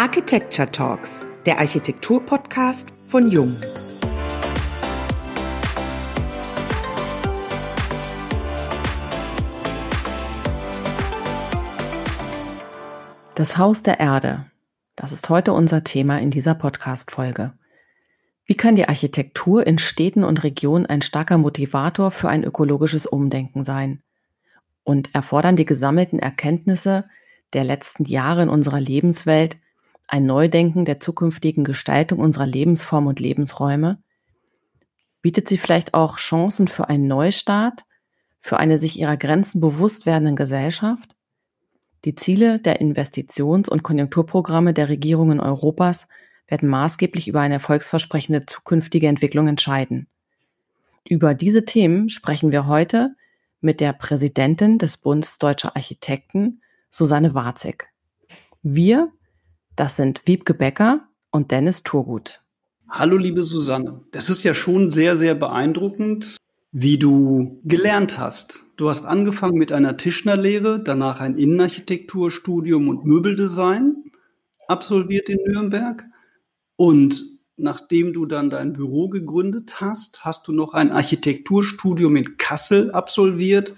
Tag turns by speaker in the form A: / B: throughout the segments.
A: Architecture Talks, der Architektur-Podcast von Jung.
B: Das Haus der Erde. Das ist heute unser Thema in dieser Podcast-Folge. Wie kann die Architektur in Städten und Regionen ein starker Motivator für ein ökologisches Umdenken sein? Und erfordern die gesammelten Erkenntnisse der letzten Jahre in unserer Lebenswelt ein Neudenken der zukünftigen Gestaltung unserer Lebensform und Lebensräume? Bietet sie vielleicht auch Chancen für einen Neustart, für eine sich ihrer Grenzen bewusst werdenden Gesellschaft? Die Ziele der Investitions- und Konjunkturprogramme der Regierungen Europas werden maßgeblich über eine erfolgsversprechende zukünftige Entwicklung entscheiden. Über diese Themen sprechen wir heute mit der Präsidentin des Bundes Deutscher Architekten, Susanne Warzig. Wir, das sind Wiebke Becker und Dennis Turgut.
C: Hallo, liebe Susanne. Das ist ja schon sehr, sehr beeindruckend, wie du gelernt hast. Du hast angefangen mit einer Tischnerlehre, danach ein Innenarchitekturstudium und Möbeldesign absolviert in Nürnberg. Und nachdem du dann dein Büro gegründet hast, hast du noch ein Architekturstudium in Kassel absolviert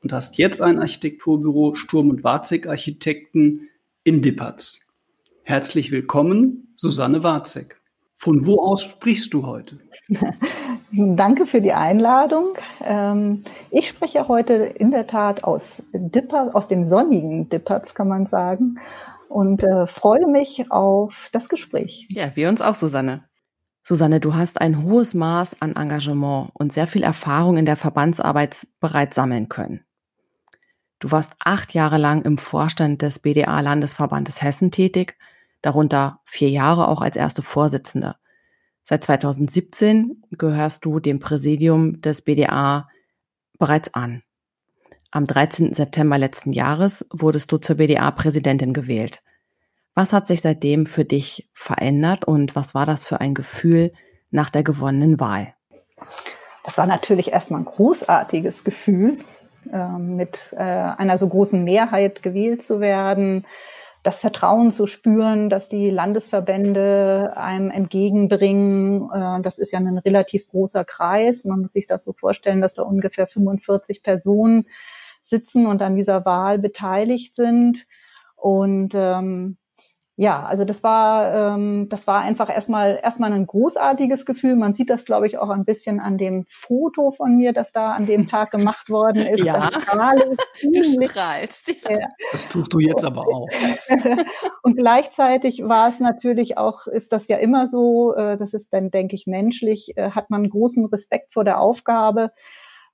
C: und hast jetzt ein Architekturbüro Sturm und Warzig Architekten in Dippertz. Herzlich willkommen, Susanne Warzig. Von wo aus sprichst du heute?
D: Danke für die Einladung. Ähm, ich spreche heute in der Tat aus Dipper, aus dem sonnigen Dippertz, kann man sagen, und äh, freue mich auf das Gespräch.
B: Ja, wir uns auch, Susanne. Susanne, du hast ein hohes Maß an Engagement und sehr viel Erfahrung in der Verbandsarbeit bereits sammeln können. Du warst acht Jahre lang im Vorstand des BDA Landesverbandes Hessen tätig, darunter vier Jahre auch als erste Vorsitzende. Seit 2017 gehörst du dem Präsidium des BDA bereits an. Am 13. September letzten Jahres wurdest du zur BDA-Präsidentin gewählt. Was hat sich seitdem für dich verändert und was war das für ein Gefühl nach der gewonnenen Wahl?
D: Das war natürlich erstmal ein großartiges Gefühl, ähm, mit äh, einer so großen Mehrheit gewählt zu werden, das Vertrauen zu spüren, dass die Landesverbände einem entgegenbringen. Äh, das ist ja ein relativ großer Kreis. Man muss sich das so vorstellen, dass da ungefähr 45 Personen sitzen und an dieser Wahl beteiligt sind. Und ähm, ja, also das war, ähm, das war einfach erstmal erstmal ein großartiges Gefühl. Man sieht das, glaube ich, auch ein bisschen an dem Foto von mir, das da an dem Tag gemacht worden ist.
B: Ja, du strahlst.
C: Ja. Das tust du jetzt aber auch.
D: Und gleichzeitig war es natürlich auch, ist das ja immer so, äh, das ist dann, denke ich, menschlich, äh, hat man großen Respekt vor der Aufgabe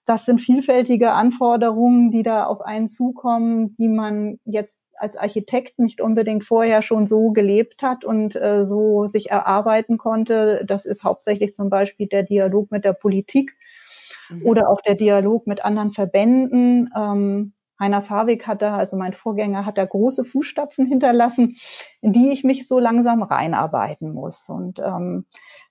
D: das sind vielfältige Anforderungen, die da auf einen zukommen, die man jetzt als Architekt nicht unbedingt vorher schon so gelebt hat und äh, so sich erarbeiten konnte. Das ist hauptsächlich zum Beispiel der Dialog mit der Politik mhm. oder auch der Dialog mit anderen Verbänden. Ähm, Heiner Fawig hat da, also mein Vorgänger, hat da große Fußstapfen hinterlassen, in die ich mich so langsam reinarbeiten muss. Und ähm,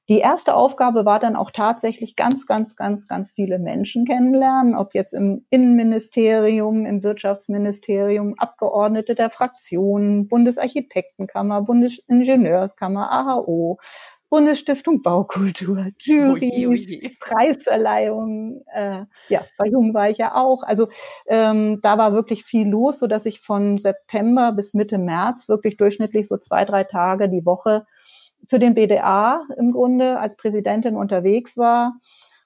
D: die erste Aufgabe war dann auch tatsächlich ganz, ganz, ganz, ganz viele Menschen kennenlernen, ob jetzt im Innenministerium, im Wirtschaftsministerium, Abgeordnete der Fraktionen, Bundesarchitektenkammer, Bundesingenieurskammer, AHO, Bundesstiftung Baukultur, Juries, Preisverleihungen. Äh, ja, bei Jung war ich ja auch. Also ähm, da war wirklich viel los, so dass ich von September bis Mitte März wirklich durchschnittlich so zwei, drei Tage die Woche für den BDA im Grunde als Präsidentin unterwegs war.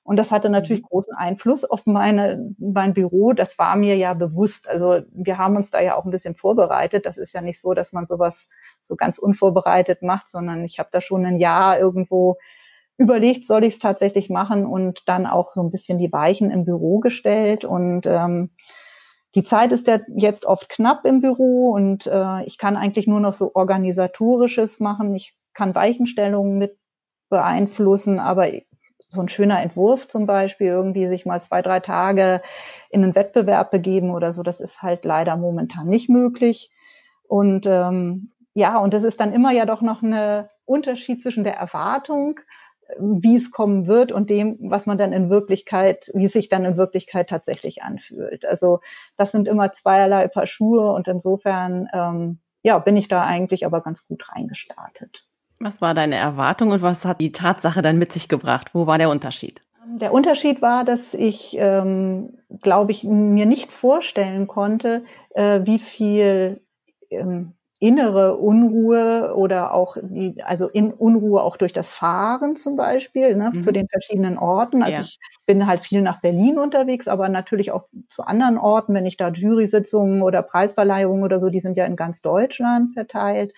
D: Und das hatte natürlich mhm. großen Einfluss auf meine, mein Büro. Das war mir ja bewusst. Also wir haben uns da ja auch ein bisschen vorbereitet. Das ist ja nicht so, dass man sowas so ganz unvorbereitet macht, sondern ich habe da schon ein Jahr irgendwo überlegt, soll ich es tatsächlich machen und dann auch so ein bisschen die Weichen im Büro gestellt. Und ähm, die Zeit ist ja jetzt oft knapp im Büro und äh, ich kann eigentlich nur noch so organisatorisches machen. Ich kann Weichenstellungen mit beeinflussen, aber so ein schöner Entwurf zum Beispiel, irgendwie sich mal zwei, drei Tage in einen Wettbewerb begeben oder so, das ist halt leider momentan nicht möglich. Und ähm, ja, und das ist dann immer ja doch noch ein Unterschied zwischen der Erwartung, wie es kommen wird und dem, was man dann in Wirklichkeit, wie es sich dann in Wirklichkeit tatsächlich anfühlt. Also das sind immer zweierlei Paar Schuhe und insofern ähm, ja, bin ich da eigentlich aber ganz gut reingestartet.
B: Was war deine Erwartung und was hat die Tatsache dann mit sich gebracht? Wo war der Unterschied?
D: Der Unterschied war, dass ich, ähm, glaube ich, mir nicht vorstellen konnte, äh, wie viel ähm, innere Unruhe oder auch die, also in Unruhe auch durch das Fahren zum Beispiel ne, mhm. zu den verschiedenen Orten. Also ja. ich bin halt viel nach Berlin unterwegs, aber natürlich auch zu anderen Orten, wenn ich da Jury-Sitzungen oder Preisverleihungen oder so, die sind ja in ganz Deutschland verteilt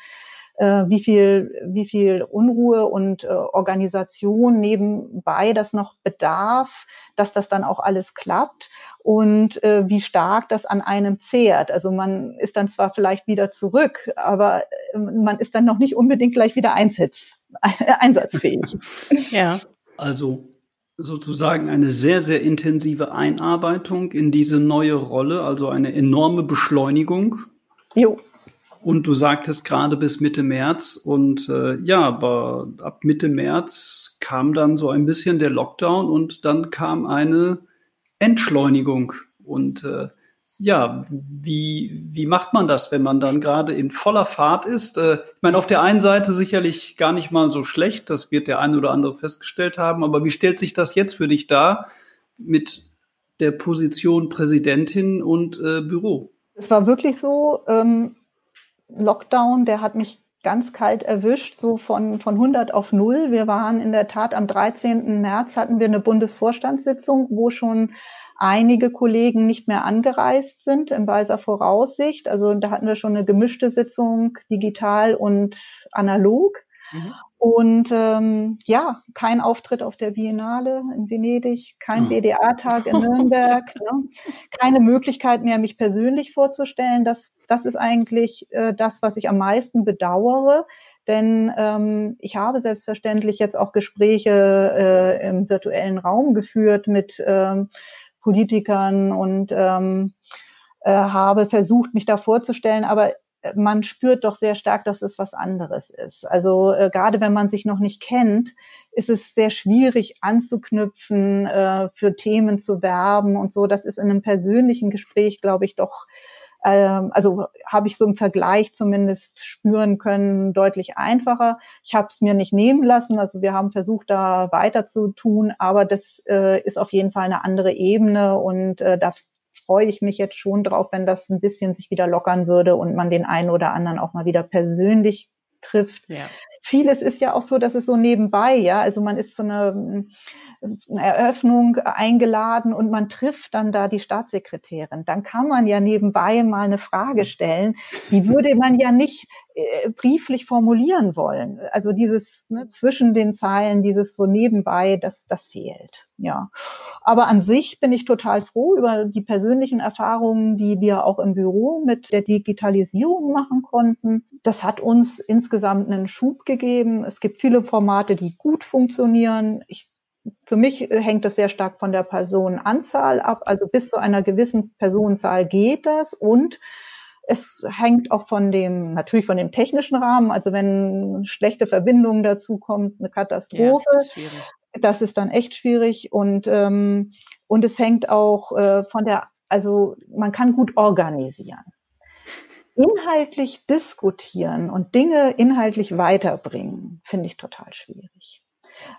D: äh, wie viel, wie viel Unruhe und äh, Organisation nebenbei das noch bedarf, dass das dann auch alles klappt und äh, wie stark das an einem zehrt. Also man ist dann zwar vielleicht wieder zurück, aber äh, man ist dann noch nicht unbedingt gleich wieder einsatz, einsatzfähig.
C: Ja. Also sozusagen eine sehr, sehr intensive Einarbeitung in diese neue Rolle, also eine enorme Beschleunigung. Jo. Und du sagtest gerade bis Mitte März. Und äh, ja, aber ab Mitte März kam dann so ein bisschen der Lockdown und dann kam eine Entschleunigung. Und äh, ja, wie, wie macht man das, wenn man dann gerade in voller Fahrt ist? Äh, ich meine, auf der einen Seite sicherlich gar nicht mal so schlecht, das wird der eine oder andere festgestellt haben, aber wie stellt sich das jetzt für dich dar mit der Position Präsidentin und äh, Büro?
D: Es war wirklich so, ähm, Lockdown, der hat mich ganz kalt erwischt, so von, von 100 auf 0. Wir waren in der Tat am 13. März hatten wir eine Bundesvorstandssitzung, wo schon einige Kollegen nicht mehr angereist sind in weiser Voraussicht. Also da hatten wir schon eine gemischte Sitzung, digital und analog. Mhm. Und ähm, ja, kein Auftritt auf der Biennale in Venedig, kein BDA-Tag in Nürnberg, ne? keine Möglichkeit mehr, mich persönlich vorzustellen. Das, das ist eigentlich äh, das, was ich am meisten bedauere. Denn ähm, ich habe selbstverständlich jetzt auch Gespräche äh, im virtuellen Raum geführt mit ähm, Politikern und ähm, äh, habe versucht, mich da vorzustellen. Aber man spürt doch sehr stark, dass es was anderes ist. Also äh, gerade wenn man sich noch nicht kennt, ist es sehr schwierig anzuknüpfen, äh, für Themen zu werben und so. Das ist in einem persönlichen Gespräch, glaube ich, doch, ähm, also habe ich so im Vergleich zumindest spüren können, deutlich einfacher. Ich habe es mir nicht nehmen lassen. Also wir haben versucht, da weiter zu tun, aber das äh, ist auf jeden Fall eine andere Ebene und äh, da freue ich mich jetzt schon drauf, wenn das ein bisschen sich wieder lockern würde und man den einen oder anderen auch mal wieder persönlich trifft. Ja. Vieles ist ja auch so, dass es so nebenbei, ja, also man ist zu einer, einer Eröffnung eingeladen und man trifft dann da die Staatssekretärin. Dann kann man ja nebenbei mal eine Frage stellen, die würde man ja nicht äh, brieflich formulieren wollen. Also dieses ne, zwischen den Zeilen, dieses so nebenbei, das, das fehlt. Ja. Aber an sich bin ich total froh über die persönlichen Erfahrungen, die wir auch im Büro mit der Digitalisierung machen konnten. Das hat uns insgesamt einen Schub gegeben. Es gibt viele Formate, die gut funktionieren. Ich für mich hängt das sehr stark von der Personenanzahl ab. Also bis zu einer gewissen Personenzahl geht das und es hängt auch von dem, natürlich von dem technischen Rahmen. Also wenn schlechte Verbindungen dazu kommt, eine Katastrophe. Ja, das, ist das, ist dann echt schwierig. Und, ähm, und es hängt auch äh, von der, also man kann gut organisieren. Inhaltlich diskutieren und Dinge inhaltlich weiterbringen, finde ich total schwierig.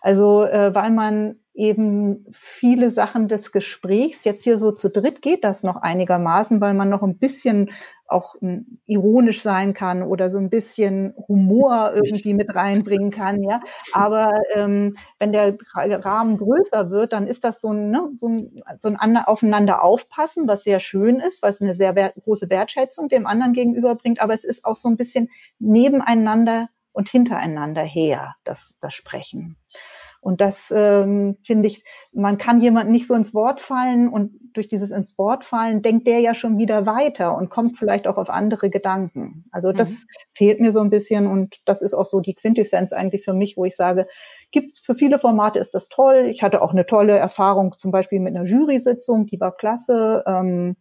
D: Also, äh, weil man eben viele Sachen des Gesprächs, jetzt hier so zu dritt geht das noch einigermaßen, weil man noch ein bisschen auch hm, ironisch sein kann oder so ein bisschen Humor irgendwie mit reinbringen kann, ja. Aber ähm, wenn der Rahmen größer wird, dann ist das so ein, ne, so ein, so ein aufeinander aufpassen, was sehr schön ist, was eine sehr wert große Wertschätzung dem anderen gegenüber bringt. Aber es ist auch so ein bisschen nebeneinander und hintereinander her, das, das Sprechen. Und das ähm, finde ich, man kann jemand nicht so ins Wort fallen und durch dieses ins Wort fallen denkt der ja schon wieder weiter und kommt vielleicht auch auf andere Gedanken. Also das mhm. fehlt mir so ein bisschen und das ist auch so die Quintessenz eigentlich für mich, wo ich sage, gibt's für viele Formate ist das toll. Ich hatte auch eine tolle Erfahrung zum Beispiel mit einer Jury-Sitzung, die war klasse. Ähm,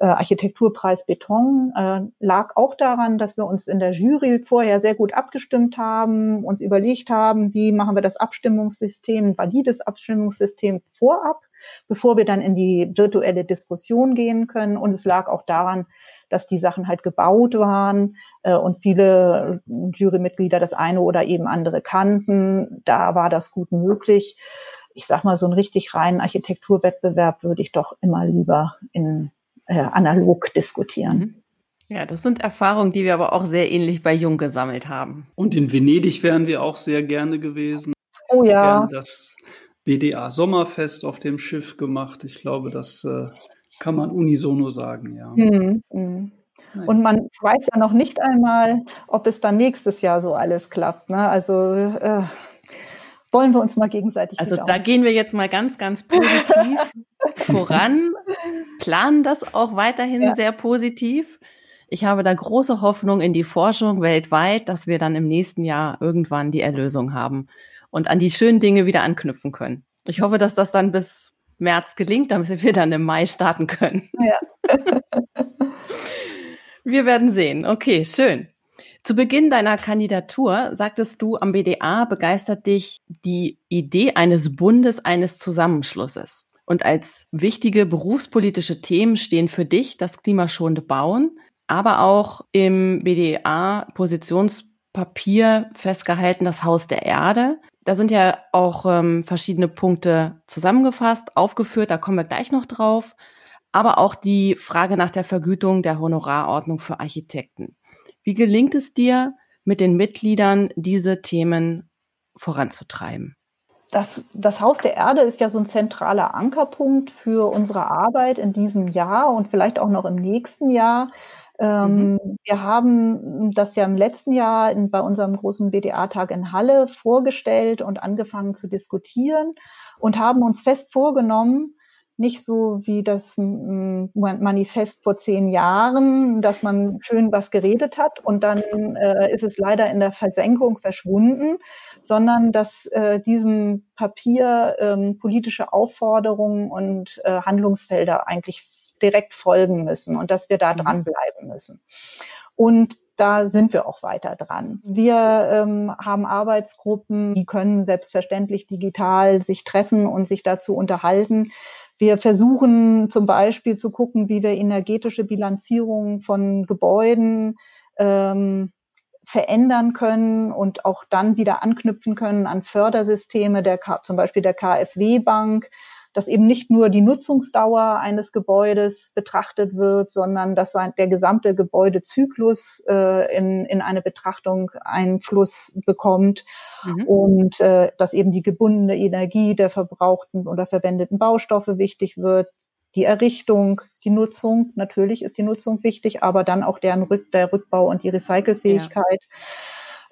D: äh, Architekturpreis Beton äh, lag auch daran, dass wir uns in der Jury vorher sehr gut abgestimmt haben, uns überlegt haben, wie machen wir das Abstimmungssystem, ein valides Abstimmungssystem vorab, bevor wir dann in die virtuelle Diskussion gehen können. Und es lag auch daran, dass die Sachen halt gebaut waren äh, und viele Jurymitglieder das eine oder eben andere kannten. Da war das gut möglich. Ich sag mal, so einen richtig reinen Architekturwettbewerb würde ich doch immer lieber in äh, analog diskutieren. Mhm.
B: Ja, das sind Erfahrungen, die wir aber auch sehr ähnlich bei Jung gesammelt haben.
C: Und in Venedig wären wir auch sehr gerne gewesen.
D: Oh ja. Gerne
C: das BDA Sommerfest auf dem Schiff gemacht. Ich glaube, das äh, kann man unisono sagen, ja. Mhm.
D: Mhm. Und man weiß ja noch nicht einmal, ob es dann nächstes Jahr so alles klappt. Ne? Also äh, wollen wir uns mal gegenseitig.
B: Also da gehen wir jetzt mal ganz, ganz positiv voran, planen das auch weiterhin ja. sehr positiv. Ich habe da große Hoffnung in die Forschung weltweit, dass wir dann im nächsten Jahr irgendwann die Erlösung haben und an die schönen Dinge wieder anknüpfen können. Ich hoffe, dass das dann bis März gelingt, damit wir dann im Mai starten können. Ja. wir werden sehen. Okay, schön. Zu Beginn deiner Kandidatur sagtest du, am BDA begeistert dich die Idee eines Bundes, eines Zusammenschlusses. Und als wichtige berufspolitische Themen stehen für dich das klimaschonende Bauen, aber auch im BDA-Positionspapier festgehalten das Haus der Erde. Da sind ja auch ähm, verschiedene Punkte zusammengefasst, aufgeführt, da kommen wir gleich noch drauf. Aber auch die Frage nach der Vergütung der Honorarordnung für Architekten. Wie gelingt es dir, mit den Mitgliedern diese Themen voranzutreiben?
D: Das, das Haus der Erde ist ja so ein zentraler Ankerpunkt für unsere Arbeit in diesem Jahr und vielleicht auch noch im nächsten Jahr. Ähm, mhm. Wir haben das ja im letzten Jahr in, bei unserem großen BDA-Tag in Halle vorgestellt und angefangen zu diskutieren und haben uns fest vorgenommen, nicht so wie das Manifest vor zehn Jahren, dass man schön was geredet hat und dann äh, ist es leider in der Versenkung verschwunden, sondern dass äh, diesem Papier ähm, politische Aufforderungen und äh, Handlungsfelder eigentlich direkt folgen müssen und dass wir da mhm. dranbleiben müssen. Und da sind wir auch weiter dran. Wir ähm, haben Arbeitsgruppen, die können selbstverständlich digital sich treffen und sich dazu unterhalten. Wir versuchen zum Beispiel zu gucken, wie wir energetische Bilanzierung von Gebäuden ähm, verändern können und auch dann wieder anknüpfen können an Fördersysteme der zum Beispiel der KfW-Bank, dass eben nicht nur die Nutzungsdauer eines Gebäudes betrachtet wird, sondern dass der gesamte Gebäudezyklus äh, in, in eine Betrachtung Einfluss bekommt mhm. und äh, dass eben die gebundene Energie der verbrauchten oder verwendeten Baustoffe wichtig wird, die Errichtung, die Nutzung, natürlich ist die Nutzung wichtig, aber dann auch deren Rück, der Rückbau und die Recycelfähigkeit.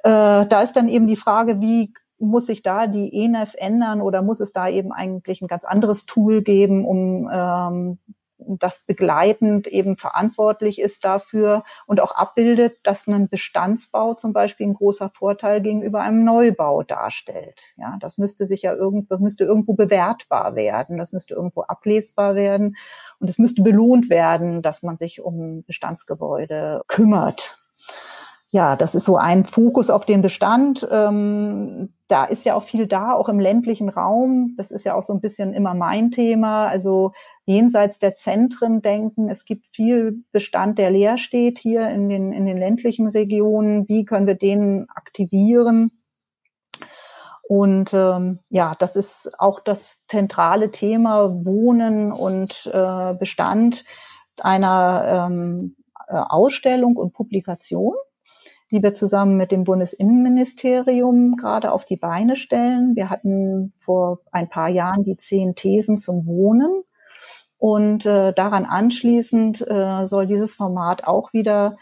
D: Ja. Äh, da ist dann eben die Frage, wie muss sich da die ENEF ändern oder muss es da eben eigentlich ein ganz anderes Tool geben, um ähm, das begleitend eben verantwortlich ist dafür und auch abbildet, dass ein Bestandsbau zum Beispiel ein großer Vorteil gegenüber einem Neubau darstellt. Ja, das müsste sich ja irgendwo, müsste irgendwo bewertbar werden, das müsste irgendwo ablesbar werden und es müsste belohnt werden, dass man sich um Bestandsgebäude kümmert ja, das ist so ein Fokus auf den Bestand. Ähm, da ist ja auch viel da, auch im ländlichen Raum. Das ist ja auch so ein bisschen immer mein Thema. Also jenseits der Zentren denken. Es gibt viel Bestand, der leer steht hier in den, in den ländlichen Regionen. Wie können wir den aktivieren? Und ähm, ja, das ist auch das zentrale Thema Wohnen und äh, Bestand einer ähm, äh, Ausstellung und Publikation die wir zusammen mit dem Bundesinnenministerium gerade auf die Beine stellen. Wir hatten vor ein paar Jahren die zehn Thesen zum Wohnen. Und äh, daran anschließend äh, soll dieses Format auch wieder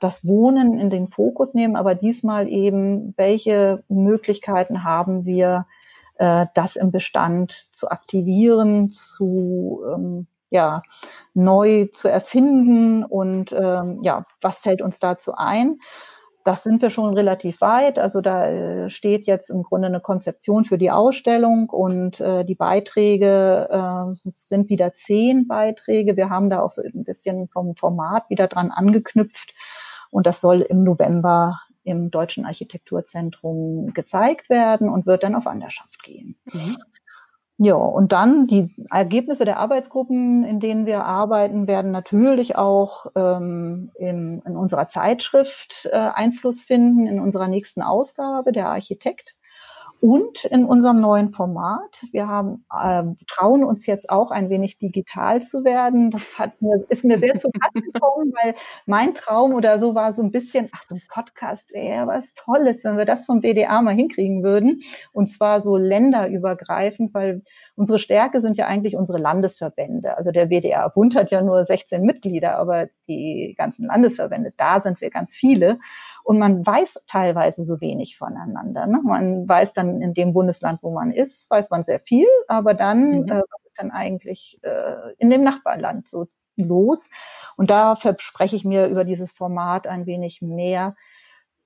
D: das Wohnen in den Fokus nehmen, aber diesmal eben, welche Möglichkeiten haben wir, äh, das im Bestand zu aktivieren, zu ähm, ja, neu zu erfinden und ähm, ja, was fällt uns dazu ein? Das sind wir schon relativ weit. Also da äh, steht jetzt im Grunde eine Konzeption für die Ausstellung und äh, die Beiträge äh, sind wieder zehn Beiträge. Wir haben da auch so ein bisschen vom Format wieder dran angeknüpft und das soll im November im Deutschen Architekturzentrum gezeigt werden und wird dann auf Wanderschaft gehen. Mhm. Ja, und dann die Ergebnisse der Arbeitsgruppen, in denen wir arbeiten, werden natürlich auch ähm, in, in unserer Zeitschrift äh, Einfluss finden, in unserer nächsten Ausgabe, der Architekt und in unserem neuen Format. Wir haben, äh, trauen uns jetzt auch ein wenig digital zu werden. Das hat mir, ist mir sehr zu Herzen gekommen, weil mein Traum oder so war so ein bisschen, ach, so ein Podcast wäre was Tolles, wenn wir das vom BDA mal hinkriegen würden. Und zwar so länderübergreifend, weil unsere Stärke sind ja eigentlich unsere Landesverbände. Also der BDA-Bund hat ja nur 16 Mitglieder, aber die ganzen Landesverbände, da sind wir ganz viele. Und man weiß teilweise so wenig voneinander. Ne? Man weiß dann in dem Bundesland, wo man ist, weiß man sehr viel, aber dann, mhm. äh, was ist denn eigentlich äh, in dem Nachbarland so los? Und da verspreche ich mir über dieses Format ein wenig mehr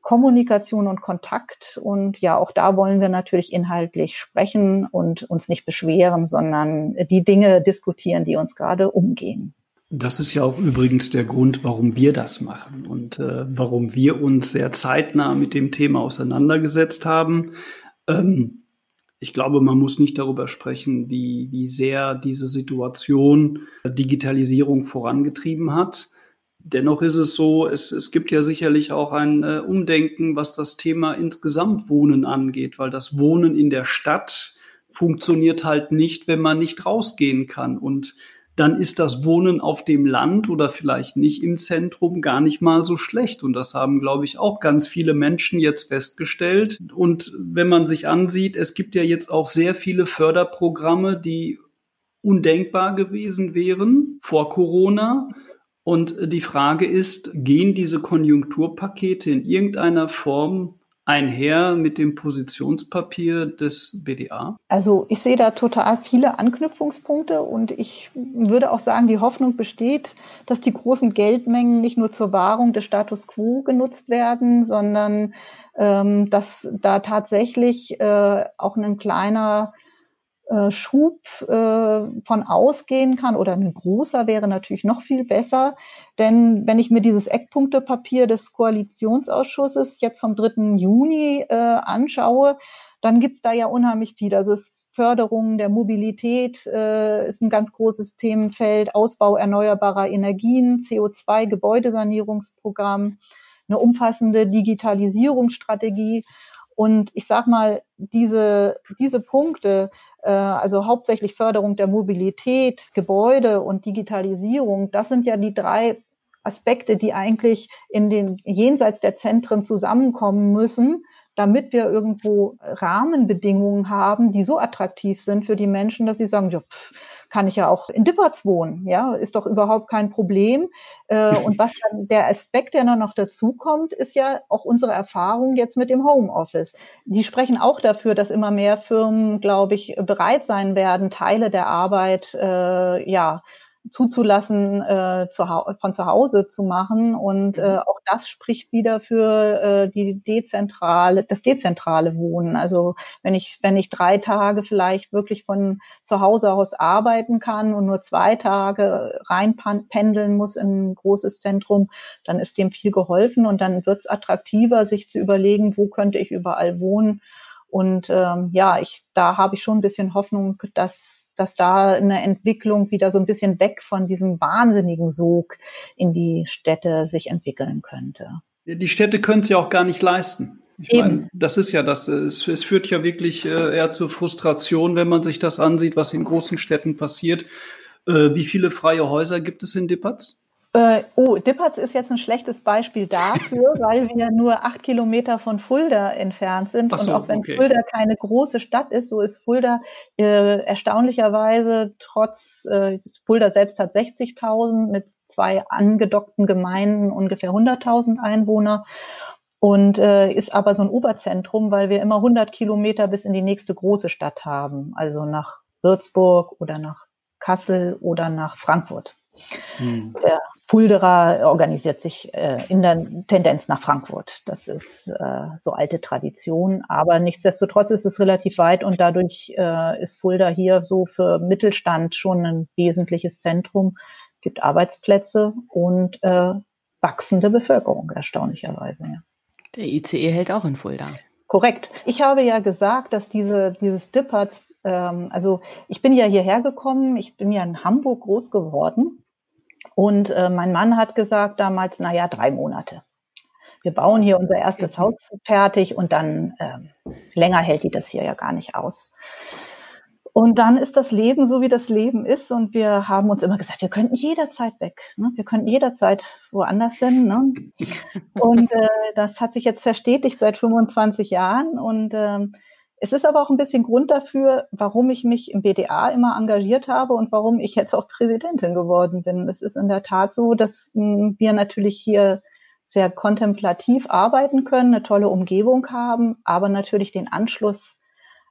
D: Kommunikation und Kontakt. Und ja, auch da wollen wir natürlich inhaltlich sprechen und uns nicht beschweren, sondern die Dinge diskutieren, die uns gerade umgehen.
C: Das ist ja auch übrigens der Grund, warum wir das machen und äh, warum wir uns sehr zeitnah mit dem Thema auseinandergesetzt haben. Ähm, ich glaube, man muss nicht darüber sprechen, wie, wie sehr diese Situation Digitalisierung vorangetrieben hat. Dennoch ist es so, es, es gibt ja sicherlich auch ein äh, Umdenken, was das Thema insgesamt Wohnen angeht, weil das Wohnen in der Stadt funktioniert halt nicht, wenn man nicht rausgehen kann. Und dann ist das Wohnen auf dem Land oder vielleicht nicht im Zentrum gar nicht mal so schlecht. Und das haben, glaube ich, auch ganz viele Menschen jetzt festgestellt. Und wenn man sich ansieht, es gibt ja jetzt auch sehr viele Förderprogramme, die undenkbar gewesen wären vor Corona. Und die Frage ist, gehen diese Konjunkturpakete in irgendeiner Form einher mit dem Positionspapier des BDA?
D: Also ich sehe da total viele Anknüpfungspunkte und ich würde auch sagen, die Hoffnung besteht, dass die großen Geldmengen nicht nur zur Wahrung des Status quo genutzt werden, sondern ähm, dass da tatsächlich äh, auch ein kleiner äh, Schub äh, von ausgehen kann oder ein großer wäre natürlich noch viel besser. Denn wenn ich mir dieses Eckpunktepapier des Koalitionsausschusses jetzt vom 3. Juni äh, anschaue, dann gibt's da ja unheimlich viel. Also es Förderung der Mobilität äh, ist ein ganz großes Themenfeld, Ausbau erneuerbarer Energien, CO2-Gebäudesanierungsprogramm, eine umfassende Digitalisierungsstrategie. Und ich sag mal, diese, diese Punkte, äh, also hauptsächlich Förderung der Mobilität, Gebäude und Digitalisierung, das sind ja die drei Aspekte, die eigentlich in den jenseits der Zentren zusammenkommen müssen, damit wir irgendwo Rahmenbedingungen haben, die so attraktiv sind für die Menschen, dass sie sagen, ja, pff, kann ich ja auch in Dippertz wohnen, ja, ist doch überhaupt kein Problem. Äh, und was dann der Aspekt, der noch dazu kommt, ist ja auch unsere Erfahrung jetzt mit dem Homeoffice. Die sprechen auch dafür, dass immer mehr Firmen, glaube ich, bereit sein werden, Teile der Arbeit, äh, ja, zuzulassen, äh, zu von zu Hause zu machen. Und äh, mhm. auch das spricht wieder für äh, die dezentrale, das dezentrale Wohnen. Also wenn ich, wenn ich drei Tage vielleicht wirklich von zu Hause aus arbeiten kann und nur zwei Tage reinpendeln muss in ein großes Zentrum, dann ist dem viel geholfen und dann wird es attraktiver, sich zu überlegen, wo könnte ich überall wohnen. Und ähm, ja, ich, da habe ich schon ein bisschen Hoffnung, dass dass da eine Entwicklung wieder so ein bisschen weg von diesem wahnsinnigen Sog in die Städte sich entwickeln könnte.
C: Die Städte können es ja auch gar nicht leisten. Ich Eben. meine, das ist ja das. Es, es führt ja wirklich äh, eher zur Frustration, wenn man sich das ansieht, was in großen Städten passiert. Äh, wie viele freie Häuser gibt es in Dippatz?
D: Äh, oh, Dippertz ist jetzt ein schlechtes Beispiel dafür, weil wir nur acht Kilometer von Fulda entfernt sind. So, und auch wenn okay. Fulda keine große Stadt ist, so ist Fulda äh, erstaunlicherweise trotz, äh, Fulda selbst hat 60.000 mit zwei angedockten Gemeinden ungefähr 100.000 Einwohner und äh, ist aber so ein Oberzentrum, weil wir immer 100 Kilometer bis in die nächste große Stadt haben, also nach Würzburg oder nach Kassel oder nach Frankfurt. Hm. Der Fulderer organisiert sich äh, in der Tendenz nach Frankfurt. Das ist äh, so alte Tradition, aber nichtsdestotrotz ist es relativ weit und dadurch äh, ist Fulda hier so für Mittelstand schon ein wesentliches Zentrum, gibt Arbeitsplätze und äh, wachsende Bevölkerung, erstaunlicherweise. Ja.
B: Der ICE hält auch in Fulda.
D: korrekt. Ich habe ja gesagt, dass diese, dieses Dipperts, ähm, also ich bin ja hierher gekommen, ich bin ja in Hamburg groß geworden und äh, mein Mann hat gesagt damals, na ja, drei Monate. Wir bauen hier unser erstes Haus fertig und dann ähm, länger hält die das hier ja gar nicht aus. Und dann ist das Leben so, wie das Leben ist. Und wir haben uns immer gesagt, wir könnten jederzeit weg. Ne? Wir könnten jederzeit woanders hin. Ne? Und äh, das hat sich jetzt verstetigt seit 25 Jahren. Und äh, es ist aber auch ein bisschen Grund dafür, warum ich mich im BDA immer engagiert habe und warum ich jetzt auch Präsidentin geworden bin. Es ist in der Tat so, dass hm, wir natürlich hier sehr kontemplativ arbeiten können, eine tolle Umgebung haben, aber natürlich den Anschluss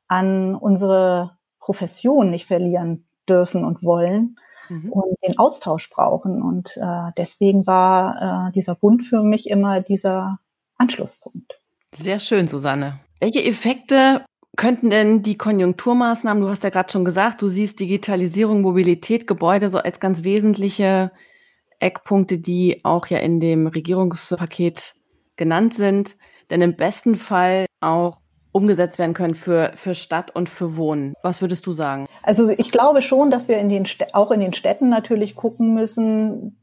D: an unsere Profession nicht verlieren dürfen und wollen mhm. und den Austausch brauchen. Und äh, deswegen war äh, dieser Bund für mich immer dieser Anschlusspunkt.
B: Sehr schön, Susanne. Welche Effekte könnten denn die Konjunkturmaßnahmen, du hast ja gerade schon gesagt, du siehst Digitalisierung, Mobilität, Gebäude so als ganz wesentliche Eckpunkte, die auch ja in dem Regierungspaket genannt sind, denn im besten Fall auch umgesetzt werden können für, für Stadt und für Wohnen. Was würdest du sagen?
D: Also ich glaube schon, dass wir in den auch in den Städten natürlich gucken müssen,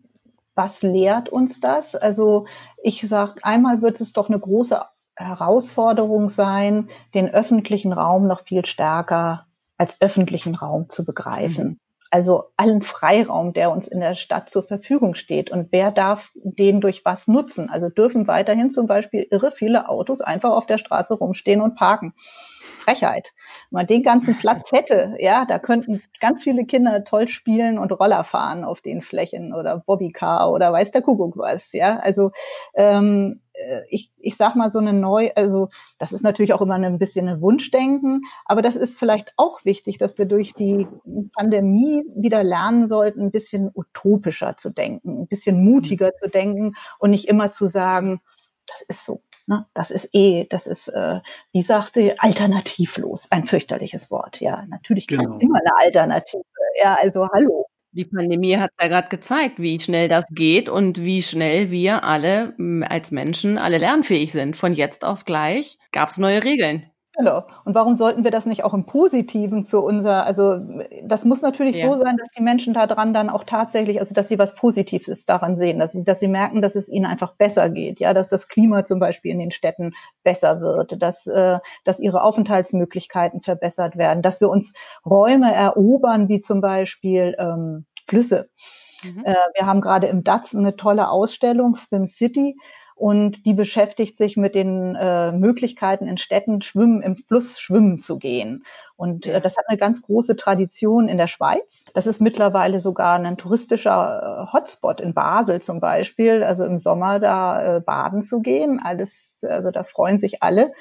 D: was lehrt uns das? Also ich sage, einmal wird es doch eine große Herausforderung sein, den öffentlichen Raum noch viel stärker als öffentlichen Raum zu begreifen. Mhm. Also allen Freiraum, der uns in der Stadt zur Verfügung steht. Und wer darf den durch was nutzen? Also dürfen weiterhin zum Beispiel irre viele Autos einfach auf der Straße rumstehen und parken. Frechheit. Wenn man den ganzen Platz hätte, ja, da könnten ganz viele Kinder toll spielen und Roller fahren auf den Flächen oder Bobbycar oder weiß der Kuckuck was, ja. Also ähm, äh, ich, ich sag mal so eine neu, also das ist natürlich auch immer ein bisschen ein Wunschdenken, aber das ist vielleicht auch wichtig, dass wir durch die Pandemie wieder lernen sollten, ein bisschen utopischer zu denken, ein bisschen mutiger zu denken und nicht immer zu sagen, das ist so. Ne? Das ist eh, das ist, äh, wie sagte, alternativlos, ein fürchterliches Wort. Ja, natürlich gibt genau. es immer eine Alternative. Ja, also hallo.
B: Die Pandemie hat ja gerade gezeigt, wie schnell das geht und wie schnell wir alle als Menschen alle lernfähig sind. Von jetzt auf gleich gab es neue Regeln.
D: Genau. Und warum sollten wir das nicht auch im Positiven für unser, also das muss natürlich ja. so sein, dass die Menschen daran dann auch tatsächlich, also dass sie was Positives daran sehen, dass sie, dass sie merken, dass es ihnen einfach besser geht, ja, dass das Klima zum Beispiel in den Städten besser wird, dass, äh, dass ihre Aufenthaltsmöglichkeiten verbessert werden, dass wir uns Räume erobern, wie zum Beispiel ähm, Flüsse. Mhm. Äh, wir haben gerade im DATS eine tolle Ausstellung, Swim City, und die beschäftigt sich mit den äh, Möglichkeiten in Städten schwimmen im Fluss schwimmen zu gehen und äh, das hat eine ganz große Tradition in der Schweiz. Das ist mittlerweile sogar ein touristischer äh, Hotspot in Basel zum Beispiel, also im Sommer da äh, baden zu gehen. Alles, also da freuen sich alle.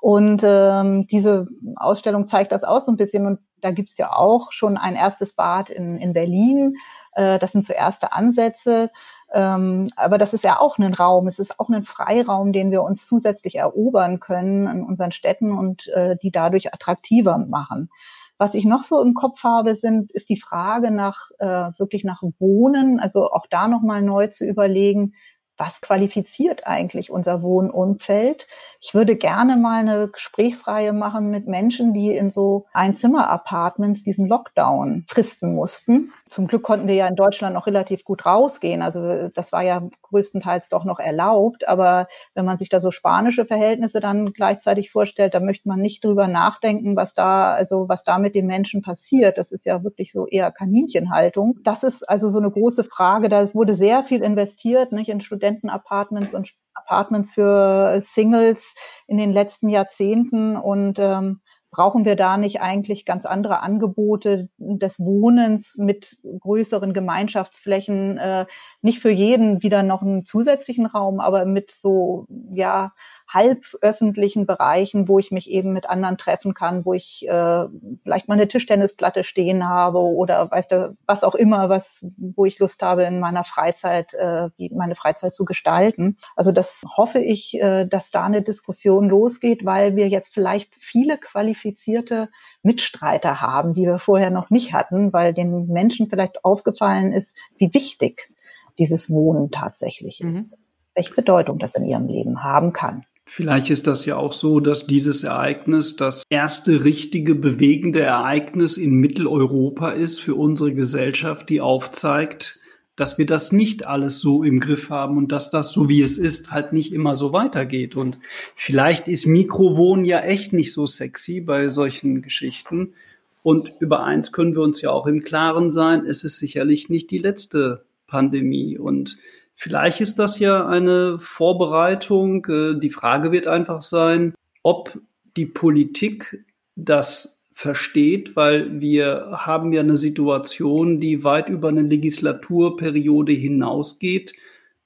D: Und ähm, diese Ausstellung zeigt das auch so ein bisschen. Und da gibt's ja auch schon ein erstes Bad in, in Berlin. Äh, das sind so erste Ansätze. Ähm, aber das ist ja auch ein Raum, es ist auch ein Freiraum, den wir uns zusätzlich erobern können in unseren Städten und äh, die dadurch attraktiver machen. Was ich noch so im Kopf habe, sind, ist die Frage nach äh, wirklich nach Wohnen, also auch da nochmal neu zu überlegen, was qualifiziert eigentlich unser Wohnumfeld? Ich würde gerne mal eine Gesprächsreihe machen mit Menschen, die in so Einzimmer-Apartments diesen Lockdown fristen mussten. Zum Glück konnten wir ja in Deutschland noch relativ gut rausgehen. Also das war ja größtenteils doch noch erlaubt. Aber wenn man sich da so spanische Verhältnisse dann gleichzeitig vorstellt, da möchte man nicht drüber nachdenken, was da, also was da mit den Menschen passiert. Das ist ja wirklich so eher Kaninchenhaltung. Das ist also so eine große Frage. Da wurde sehr viel investiert, nicht in Studentenapartments und Apartments für Singles in den letzten Jahrzehnten. Und ähm, brauchen wir da nicht eigentlich ganz andere Angebote des Wohnens mit größeren Gemeinschaftsflächen, äh, nicht für jeden wieder noch einen zusätzlichen Raum, aber mit so ja halböffentlichen Bereichen, wo ich mich eben mit anderen treffen kann, wo ich äh, vielleicht mal eine Tischtennisplatte stehen habe oder weißt du, was auch immer, was, wo ich Lust habe, in meiner Freizeit, äh, meine Freizeit zu gestalten. Also das hoffe ich, äh, dass da eine Diskussion losgeht, weil wir jetzt vielleicht viele qualifizierte Mitstreiter haben, die wir vorher noch nicht hatten, weil den Menschen vielleicht aufgefallen ist, wie wichtig dieses Wohnen tatsächlich mhm. ist, welche Bedeutung das in ihrem Leben haben kann.
C: Vielleicht ist das ja auch so, dass dieses Ereignis das erste richtige bewegende Ereignis in Mitteleuropa ist für unsere Gesellschaft, die aufzeigt, dass wir das nicht alles so im Griff haben und dass das so wie es ist halt nicht immer so weitergeht. Und vielleicht ist Mikrowohnen ja echt nicht so sexy bei solchen Geschichten. Und über eins können wir uns ja auch im Klaren sein, es ist sicherlich nicht die letzte Pandemie. Und Vielleicht ist das ja eine Vorbereitung. Äh, die Frage wird einfach sein, ob die Politik das versteht, weil wir haben ja eine Situation, die weit über eine Legislaturperiode hinausgeht,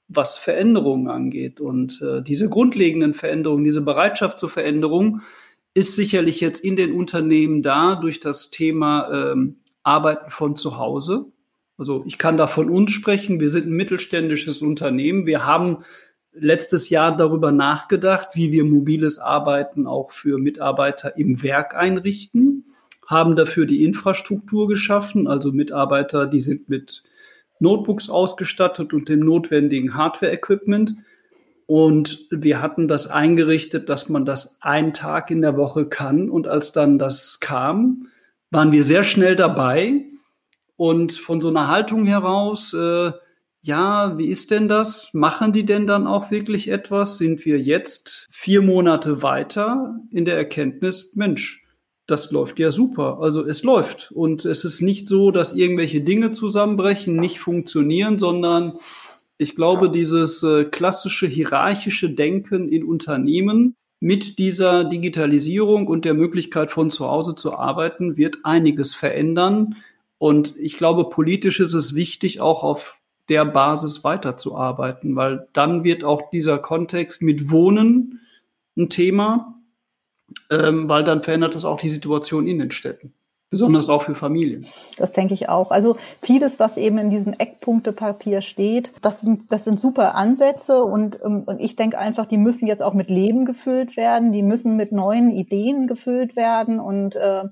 C: was Veränderungen angeht. Und äh, diese grundlegenden Veränderungen, diese Bereitschaft zur Veränderung ist sicherlich jetzt in den Unternehmen da durch das Thema ähm, Arbeiten von zu Hause. Also ich kann da von uns sprechen. Wir sind ein mittelständisches Unternehmen. Wir haben letztes Jahr darüber nachgedacht, wie wir mobiles Arbeiten auch für Mitarbeiter im Werk einrichten, haben dafür die Infrastruktur geschaffen, also Mitarbeiter, die sind mit Notebooks ausgestattet und dem notwendigen Hardware-Equipment. Und wir hatten das eingerichtet, dass man das einen Tag in der Woche kann. Und als dann das kam, waren wir sehr schnell dabei, und von so einer Haltung heraus, äh, ja, wie ist denn das? Machen die denn dann auch wirklich etwas? Sind wir jetzt vier Monate weiter in der Erkenntnis, Mensch, das läuft ja super. Also es läuft. Und es ist nicht so, dass irgendwelche Dinge zusammenbrechen, nicht funktionieren, sondern ich glaube, dieses äh, klassische hierarchische Denken in Unternehmen mit dieser Digitalisierung und der Möglichkeit von zu Hause zu arbeiten wird einiges verändern und ich glaube, politisch ist es wichtig, auch auf der Basis weiterzuarbeiten, weil dann wird auch dieser Kontext mit Wohnen ein Thema, ähm, weil dann verändert das auch die Situation in den Städten. Besonders auch für Familien.
D: Das denke ich auch. Also vieles, was eben in diesem Eckpunktepapier steht, das sind, das sind super Ansätze und, ähm, und ich denke einfach, die müssen jetzt auch mit Leben gefüllt werden, die müssen mit neuen Ideen gefüllt werden und äh,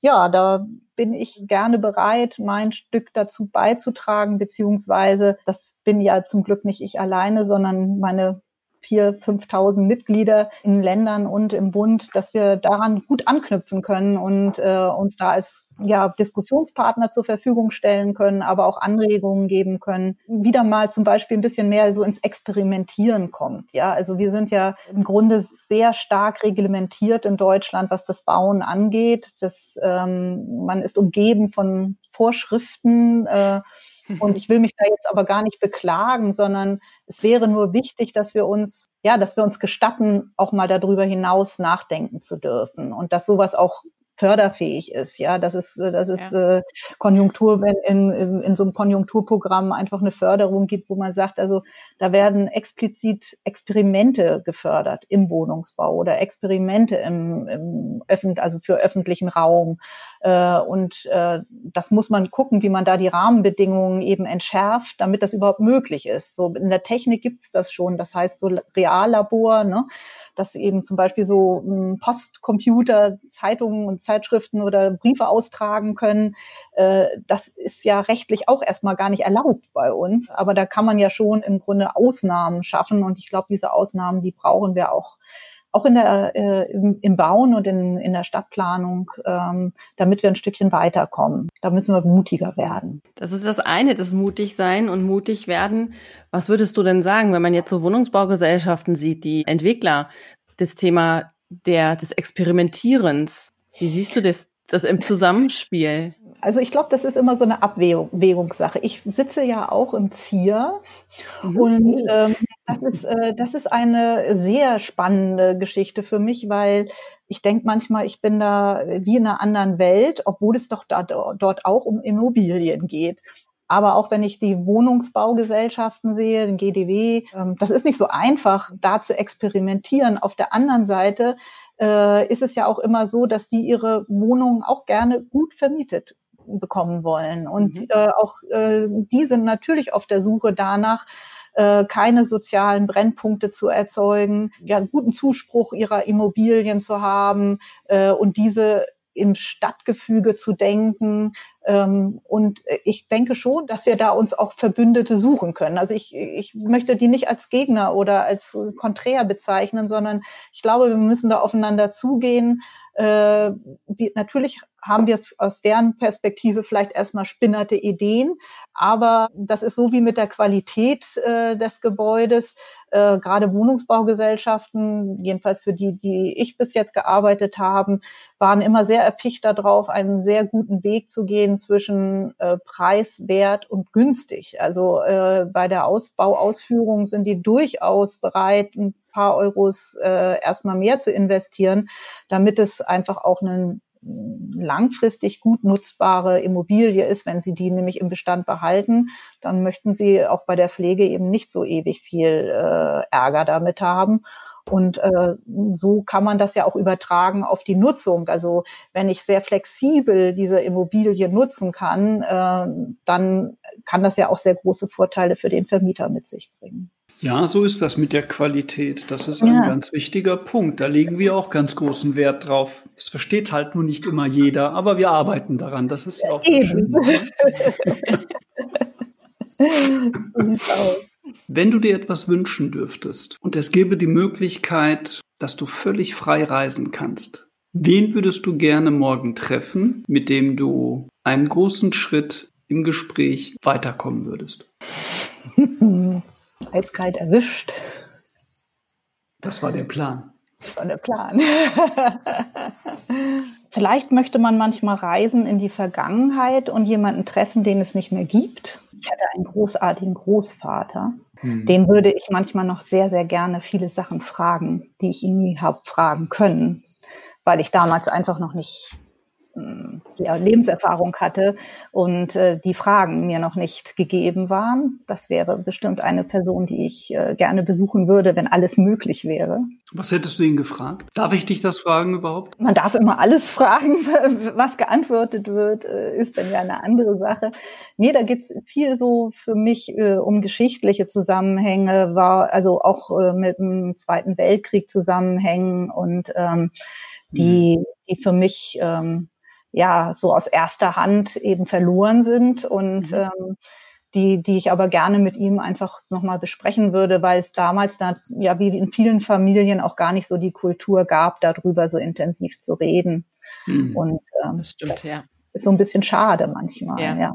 D: ja, da bin ich gerne bereit, mein Stück dazu beizutragen, beziehungsweise das bin ja zum Glück nicht ich alleine, sondern meine vier, 5.000 Mitglieder in Ländern und im Bund, dass wir daran gut anknüpfen können und äh, uns da als ja, Diskussionspartner zur Verfügung stellen können, aber auch Anregungen geben können. Wieder mal zum Beispiel ein bisschen mehr so ins Experimentieren kommt. Ja, also wir sind ja im Grunde sehr stark reglementiert in Deutschland, was das Bauen angeht. Das, ähm, man ist umgeben von Vorschriften. Äh, und ich will mich da jetzt aber gar nicht beklagen, sondern es wäre nur wichtig, dass wir uns, ja, dass wir uns gestatten, auch mal darüber hinaus nachdenken zu dürfen und dass sowas auch förderfähig ist, ja, dass es, äh, dass es ja. äh, Konjunktur, wenn in, in, in so einem Konjunkturprogramm einfach eine Förderung gibt, wo man sagt, also da werden explizit Experimente gefördert im Wohnungsbau oder Experimente im, im öffentlich, also für öffentlichen Raum. Äh, und äh, das muss man gucken, wie man da die Rahmenbedingungen eben entschärft, damit das überhaupt möglich ist. So in der Technik gibt's das schon, das heißt so Reallabor, ne? dass eben zum Beispiel so hm, Postcomputer, Zeitungen und Zeitschriften oder Briefe austragen können. Äh, das ist ja rechtlich auch erstmal gar nicht erlaubt bei uns. Aber da kann man ja schon im Grunde Ausnahmen schaffen. Und ich glaube, diese Ausnahmen, die brauchen wir auch auch in der, äh, im, im, Bauen und in, in der Stadtplanung, ähm, damit wir ein Stückchen weiterkommen. Da müssen wir mutiger werden.
B: Das ist das eine, das mutig sein und mutig werden. Was würdest du denn sagen, wenn man jetzt so Wohnungsbaugesellschaften sieht, die Entwickler, das Thema der, des Experimentierens? Wie siehst du das, das im Zusammenspiel?
D: Also ich glaube, das ist immer so eine Abwägungssache. Ich sitze ja auch im ZIA mhm. und oh. ähm, das, ist, äh, das ist eine sehr spannende Geschichte für mich, weil ich denke manchmal, ich bin da wie in einer anderen Welt, obwohl es doch da, dort auch um Immobilien geht. Aber auch wenn ich die Wohnungsbaugesellschaften sehe, den GDW, ähm, das ist nicht so einfach, da zu experimentieren. Auf der anderen Seite äh, ist es ja auch immer so, dass die ihre Wohnungen auch gerne gut vermietet bekommen wollen. Und mhm. äh, auch äh, die sind natürlich auf der Suche danach, äh, keine sozialen Brennpunkte zu erzeugen, ja, guten Zuspruch ihrer Immobilien zu haben äh, und diese im Stadtgefüge zu denken. Ähm, und ich denke schon, dass wir da uns auch Verbündete suchen können. Also ich, ich möchte die nicht als Gegner oder als Konträr bezeichnen, sondern ich glaube, wir müssen da aufeinander zugehen. Äh, natürlich haben wir aus deren Perspektive vielleicht erstmal spinnerte Ideen, aber das ist so wie mit der Qualität äh, des Gebäudes. Äh, gerade Wohnungsbaugesellschaften, jedenfalls für die, die ich bis jetzt gearbeitet haben, waren immer sehr erpicht darauf, einen sehr guten Weg zu gehen zwischen äh, Preis, Wert und günstig. Also äh, bei der Ausbauausführung sind die durchaus bereit, ein paar Euros äh, erstmal mehr zu investieren, damit es einfach auch einen langfristig gut nutzbare Immobilie ist, wenn Sie die nämlich im Bestand behalten, dann möchten Sie auch bei der Pflege eben nicht so ewig viel äh, Ärger damit haben. Und äh, so kann man das ja auch übertragen auf die Nutzung. Also wenn ich sehr flexibel diese Immobilie nutzen kann, äh, dann kann das ja auch sehr große Vorteile für den Vermieter mit sich bringen.
C: Ja, so ist das mit der Qualität. Das ist ein ja. ganz wichtiger Punkt. Da legen wir auch ganz großen Wert drauf. Es versteht halt nur nicht immer jeder, aber wir arbeiten daran. Das ist ja auch Eben. Wenn du dir etwas wünschen dürftest und es gäbe die Möglichkeit, dass du völlig frei reisen kannst, wen würdest du gerne morgen treffen, mit dem du einen großen Schritt im Gespräch weiterkommen würdest?
D: eiskalt erwischt.
C: Das war der Plan.
D: Das war der Plan. Vielleicht möchte man manchmal reisen in die Vergangenheit und jemanden treffen, den es nicht mehr gibt. Ich hatte einen großartigen Großvater. Hm. Den würde ich manchmal noch sehr, sehr gerne viele Sachen fragen, die ich ihn nie habe fragen können, weil ich damals einfach noch nicht ja, Lebenserfahrung hatte und äh, die Fragen mir noch nicht gegeben waren. Das wäre bestimmt eine Person, die ich äh, gerne besuchen würde, wenn alles möglich wäre.
C: Was hättest du ihn gefragt? Darf ich dich das fragen überhaupt?
D: Man darf immer alles fragen. Was geantwortet wird, äh, ist dann ja eine andere Sache. Nee, da gibt's viel so für mich äh, um geschichtliche Zusammenhänge, war also auch äh, mit dem Zweiten Weltkrieg zusammenhängen und ähm, die, hm. die für mich ähm, ja so aus erster Hand eben verloren sind und mhm. ähm, die, die ich aber gerne mit ihm einfach nochmal besprechen würde, weil es damals da, ja wie in vielen Familien auch gar nicht so die Kultur gab, darüber so intensiv zu reden. Mhm. Und ähm, das stimmt, das ja. Ist so ein bisschen schade manchmal, ja. ja.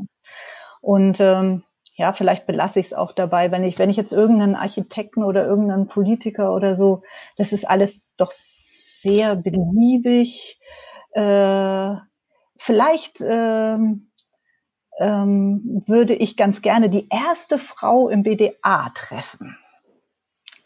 D: Und ähm, ja, vielleicht belasse ich es auch dabei, wenn ich, wenn ich jetzt irgendeinen Architekten oder irgendeinen Politiker oder so, das ist alles doch sehr beliebig. Äh, vielleicht ähm, ähm, würde ich ganz gerne die erste Frau im BDA treffen.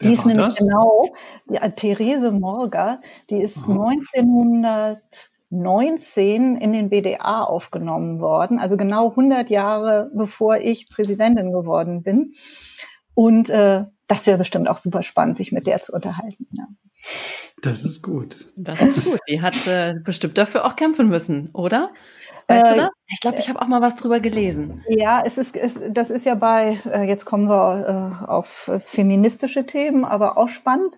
D: Die ist nämlich das? genau, die Therese Morger, die ist Aha. 1919 in den BDA aufgenommen worden, also genau 100 Jahre bevor ich Präsidentin geworden bin. Und äh, das wäre bestimmt auch super spannend, sich mit der zu unterhalten. Ja.
C: Das ist gut.
B: Das ist gut. Die hat äh, bestimmt dafür auch kämpfen müssen, oder? Weißt äh, du das? Ich glaube, ich habe auch mal was drüber gelesen.
D: Ja, es ist, es, das ist ja bei, äh, jetzt kommen wir äh, auf feministische Themen, aber auch spannend.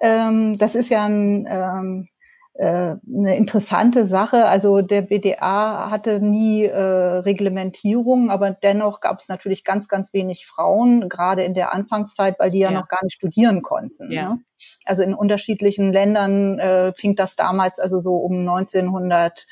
D: Ähm, das ist ja ein ähm, äh, eine interessante Sache. Also der BDA hatte nie äh, Reglementierung, aber dennoch gab es natürlich ganz, ganz wenig Frauen, gerade in der Anfangszeit, weil die ja, ja. noch gar nicht studieren konnten. Ja. Ne? Also in unterschiedlichen Ländern äh, fing das damals also so um 1900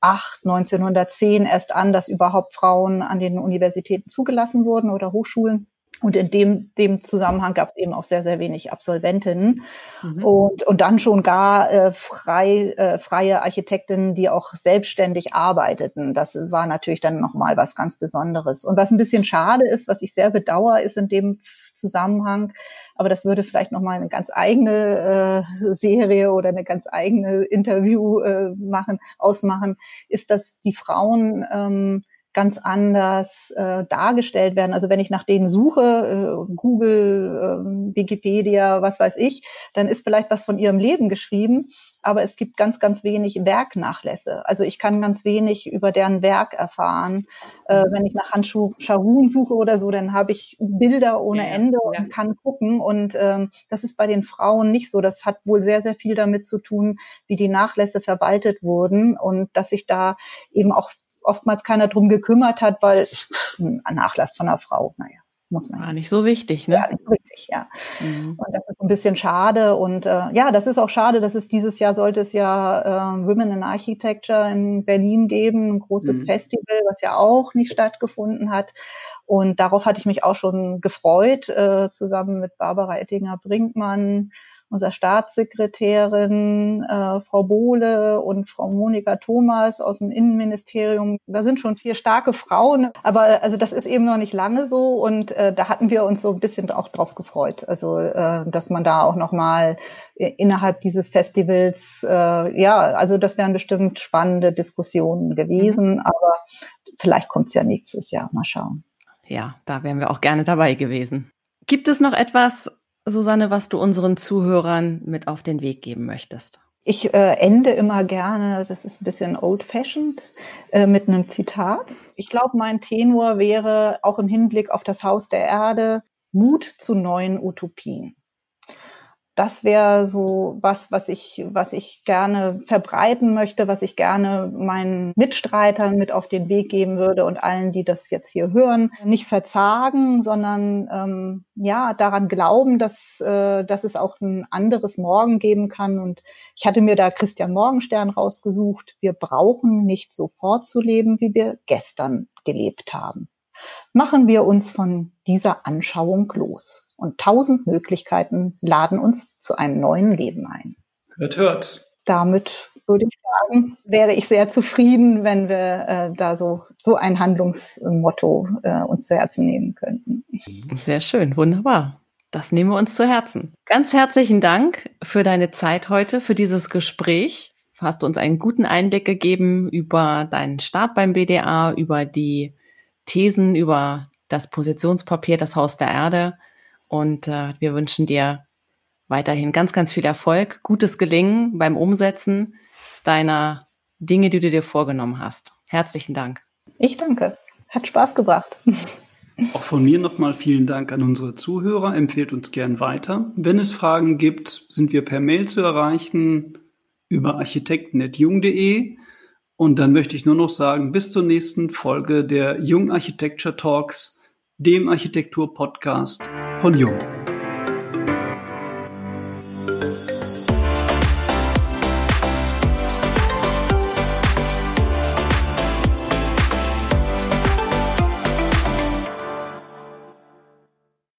D: 1910 erst an, dass überhaupt Frauen an den Universitäten zugelassen wurden oder Hochschulen. Und in dem, dem Zusammenhang gab es eben auch sehr, sehr wenig Absolventinnen mhm. und, und dann schon gar äh, frei, äh, freie Architektinnen, die auch selbstständig arbeiteten. Das war natürlich dann nochmal was ganz Besonderes. Und was ein bisschen schade ist, was ich sehr bedauere, ist in dem Zusammenhang, aber das würde vielleicht nochmal eine ganz eigene äh, Serie oder eine ganz eigene Interview äh, machen, ausmachen, ist, dass die Frauen ähm, ganz anders äh, dargestellt werden. Also wenn ich nach denen suche, äh, Google, äh, Wikipedia, was weiß ich, dann ist vielleicht was von ihrem Leben geschrieben, aber es gibt ganz, ganz wenig Werknachlässe. Also ich kann ganz wenig über deren Werk erfahren. Äh, wenn ich nach Handschuh Shahun suche oder so, dann habe ich Bilder ohne ja, Ende ja. und kann gucken. Und ähm, das ist bei den Frauen nicht so. Das hat wohl sehr, sehr viel damit zu tun, wie die Nachlässe verwaltet wurden und dass sich da eben auch oftmals keiner drum gekümmert hat, weil ein Nachlass von einer Frau, naja muss man.
B: War nicht so wichtig, ne?
D: Ja, nicht so wichtig, ja. Mhm. Und das ist ein bisschen schade. Und äh, ja, das ist auch schade, dass es dieses Jahr sollte es ja äh, Women in Architecture in Berlin geben, ein großes mhm. Festival, was ja auch nicht stattgefunden hat. Und darauf hatte ich mich auch schon gefreut, äh, zusammen mit Barbara Ettinger-Brinkmann, unserer Staatssekretärin äh, Frau Bohle und Frau Monika Thomas aus dem Innenministerium. Da sind schon vier starke Frauen, aber also das ist eben noch nicht lange so und äh, da hatten wir uns so ein bisschen auch drauf gefreut. Also äh, dass man da auch noch mal innerhalb dieses Festivals, äh, ja, also das wären bestimmt spannende Diskussionen gewesen, mhm. aber vielleicht kommt es ja nächstes Jahr. Mal schauen.
B: Ja, da wären wir auch gerne dabei gewesen. Gibt es noch etwas, Susanne, was du unseren Zuhörern mit auf den Weg geben möchtest?
D: Ich äh, ende immer gerne, das ist ein bisschen old-fashioned, äh, mit einem Zitat. Ich glaube, mein Tenor wäre auch im Hinblick auf das Haus der Erde Mut zu neuen Utopien das wäre so was, was ich, was ich gerne verbreiten möchte, was ich gerne meinen Mitstreitern mit auf den Weg geben würde und allen, die das jetzt hier hören, nicht verzagen, sondern ähm, ja daran glauben, dass, äh, dass es auch ein anderes Morgen geben kann. Und ich hatte mir da Christian Morgenstern rausgesucht. Wir brauchen nicht sofort zu leben, wie wir gestern gelebt haben. Machen wir uns von dieser Anschauung los und tausend Möglichkeiten laden uns zu einem neuen Leben ein.
C: Hört, hört.
D: Damit würde ich sagen, wäre ich sehr zufrieden, wenn wir äh, da so, so ein Handlungsmotto äh, uns zu Herzen nehmen könnten.
B: Sehr schön, wunderbar. Das nehmen wir uns zu Herzen. Ganz herzlichen Dank für deine Zeit heute, für dieses Gespräch. Hast du uns einen guten Einblick gegeben über deinen Start beim BDA, über die Thesen, über das Positionspapier, das Haus der Erde und äh, wir wünschen dir weiterhin ganz, ganz viel Erfolg, gutes Gelingen beim Umsetzen deiner Dinge, die du dir vorgenommen hast. Herzlichen Dank.
D: Ich danke. Hat Spaß gebracht.
C: Auch von mir nochmal vielen Dank an unsere Zuhörer. Empfehlt uns gern weiter. Wenn es Fragen gibt, sind wir per Mail zu erreichen über architekten.jung.de. Und dann möchte ich nur noch sagen, bis zur nächsten Folge der Jung Architecture Talks dem Architektur-Podcast von Jung.